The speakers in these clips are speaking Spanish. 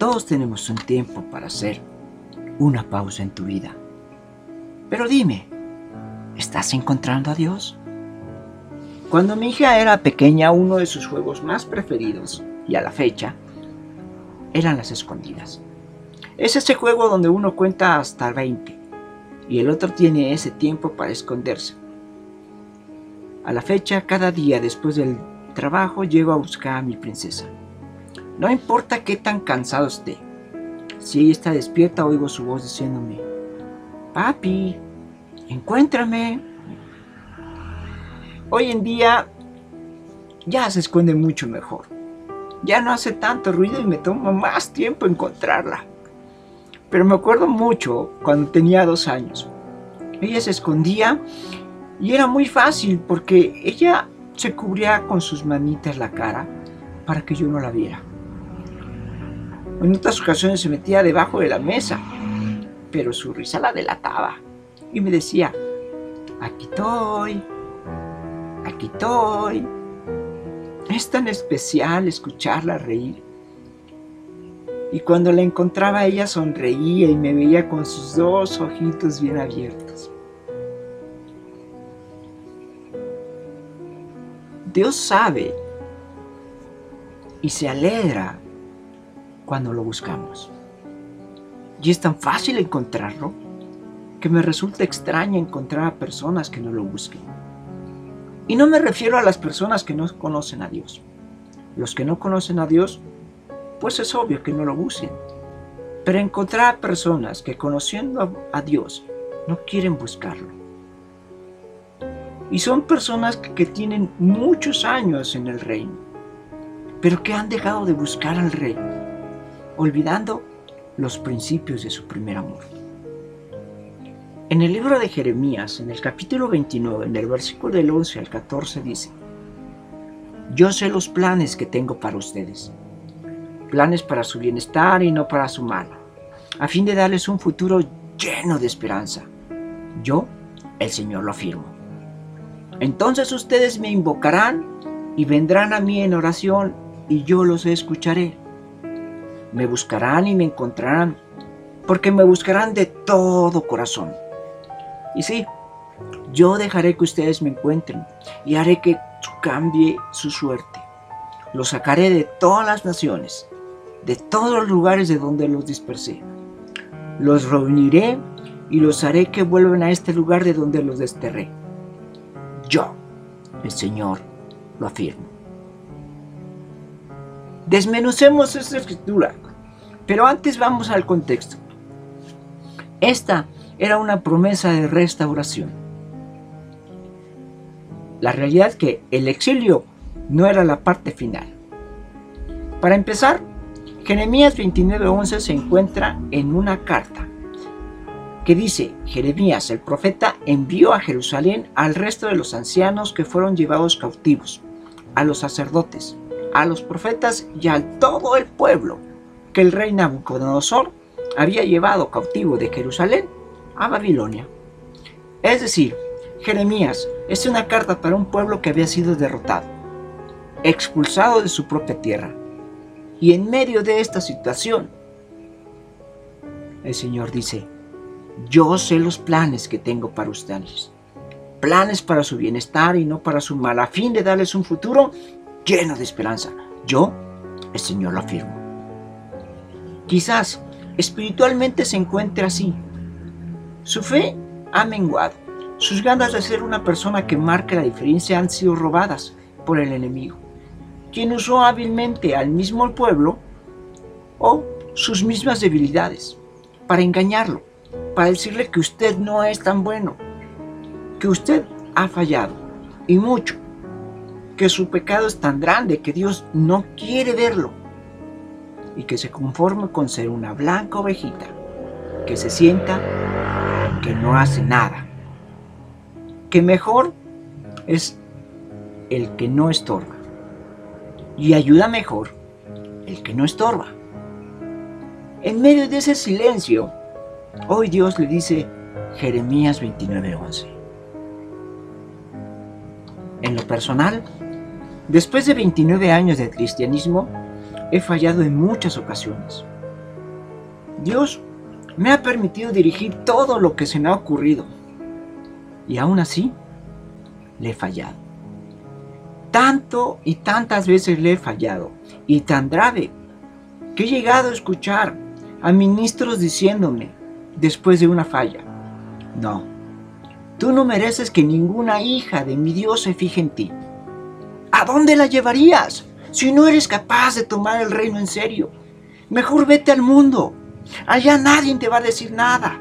Todos tenemos un tiempo para hacer una pausa en tu vida. Pero dime, ¿estás encontrando a Dios? Cuando mi hija era pequeña, uno de sus juegos más preferidos, y a la fecha, eran las escondidas. Es ese juego donde uno cuenta hasta 20 y el otro tiene ese tiempo para esconderse. A la fecha, cada día después del trabajo llego a buscar a mi princesa. No importa qué tan cansado esté. Si ella está despierta, oigo su voz diciéndome, Papi, encuéntrame. Hoy en día ya se esconde mucho mejor. Ya no hace tanto ruido y me toma más tiempo encontrarla. Pero me acuerdo mucho cuando tenía dos años. Ella se escondía y era muy fácil porque ella se cubría con sus manitas la cara para que yo no la viera. En otras ocasiones se metía debajo de la mesa, pero su risa la delataba y me decía, aquí estoy, aquí estoy. Es tan especial escucharla reír. Y cuando la encontraba ella sonreía y me veía con sus dos ojitos bien abiertos. Dios sabe y se alegra cuando lo buscamos. Y es tan fácil encontrarlo que me resulta extraño encontrar a personas que no lo busquen. Y no me refiero a las personas que no conocen a Dios. Los que no conocen a Dios, pues es obvio que no lo busquen. Pero encontrar a personas que conociendo a Dios no quieren buscarlo. Y son personas que tienen muchos años en el reino, pero que han dejado de buscar al rey, olvidando los principios de su primer amor. En el libro de Jeremías, en el capítulo 29, en el versículo del 11 al 14 dice, Yo sé los planes que tengo para ustedes, planes para su bienestar y no para su mal, a fin de darles un futuro lleno de esperanza. Yo, el Señor, lo afirmo. Entonces ustedes me invocarán y vendrán a mí en oración y yo los escucharé. Me buscarán y me encontrarán, porque me buscarán de todo corazón. Y sí, yo dejaré que ustedes me encuentren y haré que cambie su suerte. Los sacaré de todas las naciones, de todos los lugares de donde los dispersé. Los reuniré y los haré que vuelvan a este lugar de donde los desterré. Yo, el Señor, lo afirmo. Desmenucemos esta escritura, pero antes vamos al contexto. Esta era una promesa de restauración. La realidad es que el exilio no era la parte final. Para empezar, Jeremías 29:11 se encuentra en una carta que dice, Jeremías el profeta envió a Jerusalén al resto de los ancianos que fueron llevados cautivos, a los sacerdotes, a los profetas y a todo el pueblo que el rey Nabucodonosor había llevado cautivo de Jerusalén a Babilonia. Es decir, Jeremías es una carta para un pueblo que había sido derrotado, expulsado de su propia tierra. Y en medio de esta situación, el Señor dice, yo sé los planes que tengo para ustedes, planes para su bienestar y no para su mal, a fin de darles un futuro lleno de esperanza. Yo, el Señor lo afirmo. Quizás espiritualmente se encuentre así, su fe ha menguado. Sus ganas de ser una persona que marque la diferencia han sido robadas por el enemigo, quien usó hábilmente al mismo pueblo o sus mismas debilidades para engañarlo, para decirle que usted no es tan bueno, que usted ha fallado y mucho, que su pecado es tan grande que Dios no quiere verlo y que se conforme con ser una blanca ovejita que se sienta que no hace nada. Que mejor es el que no estorba. Y ayuda mejor el que no estorba. En medio de ese silencio, hoy Dios le dice Jeremías 29:11. En lo personal, después de 29 años de cristianismo, he fallado en muchas ocasiones. Dios me ha permitido dirigir todo lo que se me ha ocurrido. Y aún así, le he fallado. Tanto y tantas veces le he fallado. Y tan grave que he llegado a escuchar a ministros diciéndome después de una falla, no, tú no mereces que ninguna hija de mi Dios se fije en ti. ¿A dónde la llevarías si no eres capaz de tomar el reino en serio? Mejor vete al mundo. Allá nadie te va a decir nada.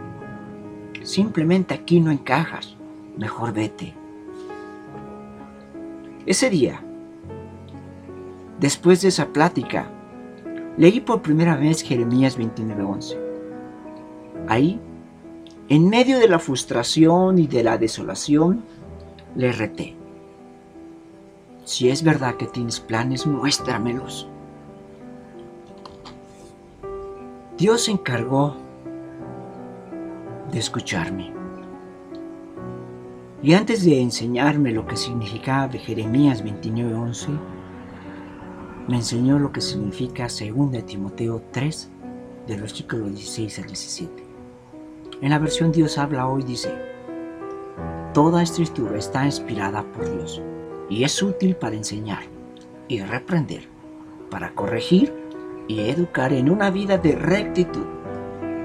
Simplemente aquí no encajas. Mejor vete. Ese día, después de esa plática, leí por primera vez Jeremías 29:11. Ahí, en medio de la frustración y de la desolación, le reté. Si es verdad que tienes planes, muéstramelos. Dios se encargó de escucharme. Y antes de enseñarme lo que significaba de Jeremías 29:11, me enseñó lo que significa 2 Timoteo 3, del versículo 16 al 17. En la versión Dios habla hoy dice, Toda escritura está inspirada por Dios y es útil para enseñar y reprender, para corregir y educar en una vida de rectitud,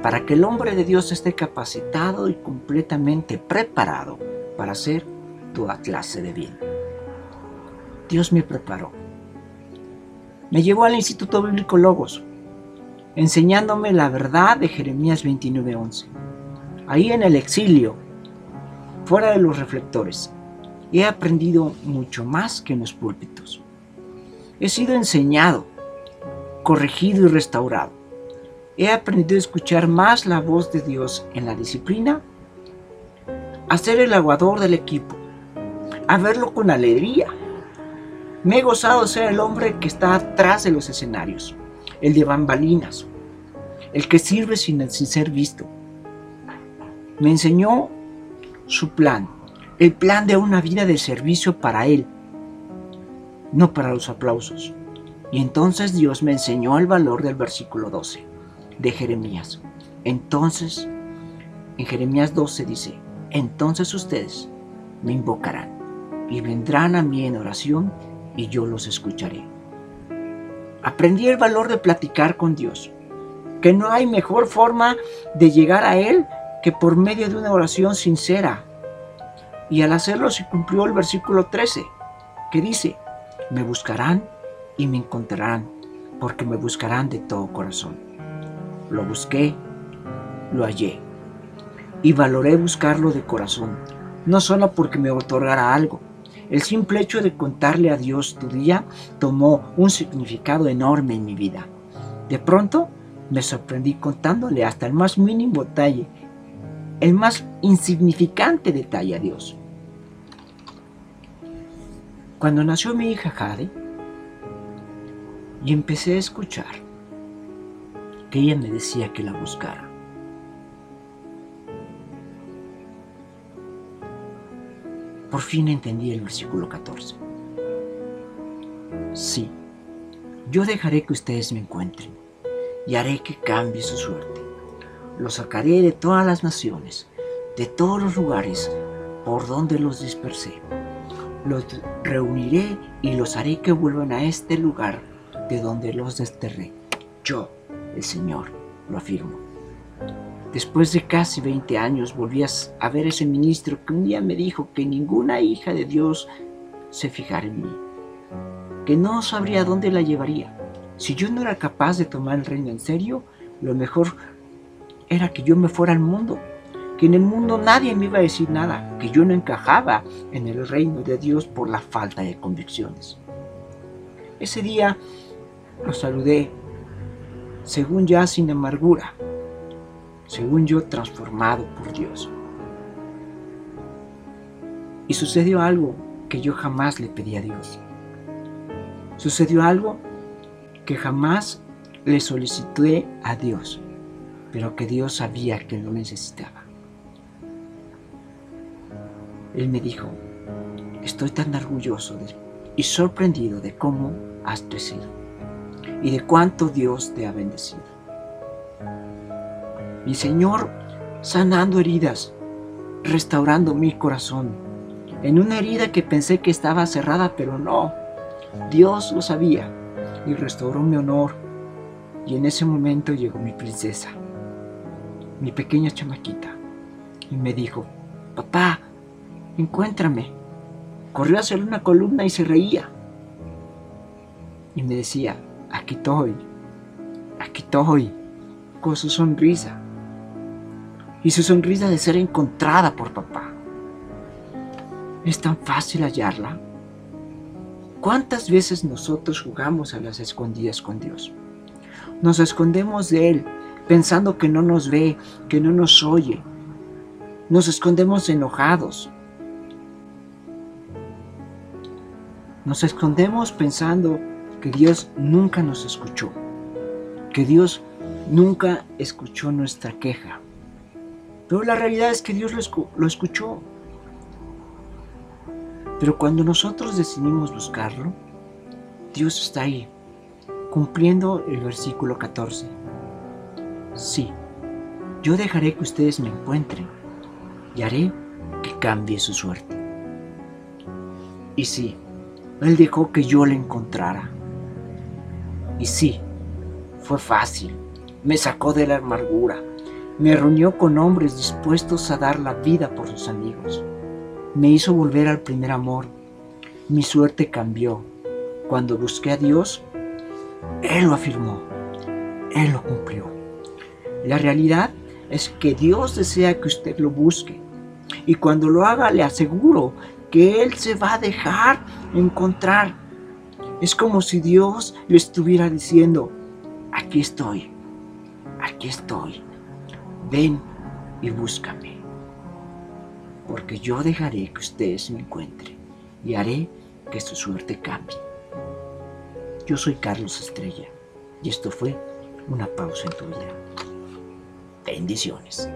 para que el hombre de Dios esté capacitado y completamente preparado para hacer toda clase de bien. Dios me preparó. Me llevó al Instituto Bíblico Logos, enseñándome la verdad de Jeremías 29:11. Ahí en el exilio, fuera de los reflectores, he aprendido mucho más que en los púlpitos. He sido enseñado corregido y restaurado. He aprendido a escuchar más la voz de Dios en la disciplina, a ser el aguador del equipo, a verlo con alegría. Me he gozado de ser el hombre que está atrás de los escenarios, el de bambalinas, el que sirve sin, sin ser visto. Me enseñó su plan, el plan de una vida de servicio para Él, no para los aplausos. Y entonces Dios me enseñó el valor del versículo 12 de Jeremías. Entonces, en Jeremías 12 dice, entonces ustedes me invocarán y vendrán a mí en oración y yo los escucharé. Aprendí el valor de platicar con Dios, que no hay mejor forma de llegar a Él que por medio de una oración sincera. Y al hacerlo se cumplió el versículo 13, que dice, me buscarán y me encontrarán, porque me buscarán de todo corazón. Lo busqué, lo hallé, y valoré buscarlo de corazón, no solo porque me otorgara algo. El simple hecho de contarle a Dios tu día tomó un significado enorme en mi vida. De pronto me sorprendí contándole hasta el más mínimo detalle, el más insignificante detalle a Dios. Cuando nació mi hija Jade, y empecé a escuchar que ella me decía que la buscara. Por fin entendí el versículo 14. Sí, yo dejaré que ustedes me encuentren y haré que cambie su suerte. Los sacaré de todas las naciones, de todos los lugares por donde los dispersé. Reuniré y los haré que vuelvan a este lugar de donde los desterré. Yo, el Señor, lo afirmo. Después de casi 20 años volví a ver ese ministro que un día me dijo que ninguna hija de Dios se fijara en mí, que no sabría dónde la llevaría. Si yo no era capaz de tomar el reino en serio, lo mejor era que yo me fuera al mundo, que en el mundo nadie me iba a decir nada, que yo no encajaba en el reino de Dios por la falta de convicciones. Ese día lo saludé, según ya sin amargura, según yo transformado por Dios. Y sucedió algo que yo jamás le pedí a Dios. Sucedió algo que jamás le solicité a Dios, pero que Dios sabía que lo necesitaba. Él me dijo, estoy tan orgulloso y sorprendido de cómo has crecido y de cuánto Dios te ha bendecido. Mi Señor sanando heridas, restaurando mi corazón. En una herida que pensé que estaba cerrada, pero no. Dios lo sabía y restauró mi honor. Y en ese momento llegó mi princesa, mi pequeña chamaquita, y me dijo, papá, encuéntrame. Corrió hacia una columna y se reía. Y me decía, aquí estoy, aquí estoy, con su sonrisa. Y su sonrisa de ser encontrada por papá. ¿Es tan fácil hallarla? ¿Cuántas veces nosotros jugamos a las escondidas con Dios? Nos escondemos de Él pensando que no nos ve, que no nos oye. Nos escondemos enojados. Nos escondemos pensando que Dios nunca nos escuchó, que Dios nunca escuchó nuestra queja. Pero la realidad es que Dios lo, escuchó. Pero cuando nosotros decidimos buscarlo, Dios está ahí, cumpliendo el versículo 14. Sí, yo dejaré que ustedes me encuentren y haré que cambie su suerte. Y sí, Él dejó que yo le encontrara. Y sí, fue fácil. Me sacó de la amargura. Me reunió con hombres dispuestos a dar la vida por sus amigos me hizo volver al primer amor. Mi suerte cambió. Cuando busqué a Dios, Él lo afirmó. Él lo cumplió. La realidad es que Dios desea que usted lo busque. Y cuando lo haga, le aseguro que Él se va a dejar encontrar. Es como si Dios le estuviera diciendo, aquí estoy, aquí estoy. Ven y búscame porque yo dejaré que ustedes me encuentren y haré que su suerte cambie. Yo soy Carlos Estrella y esto fue una pausa en tu vida. Bendiciones.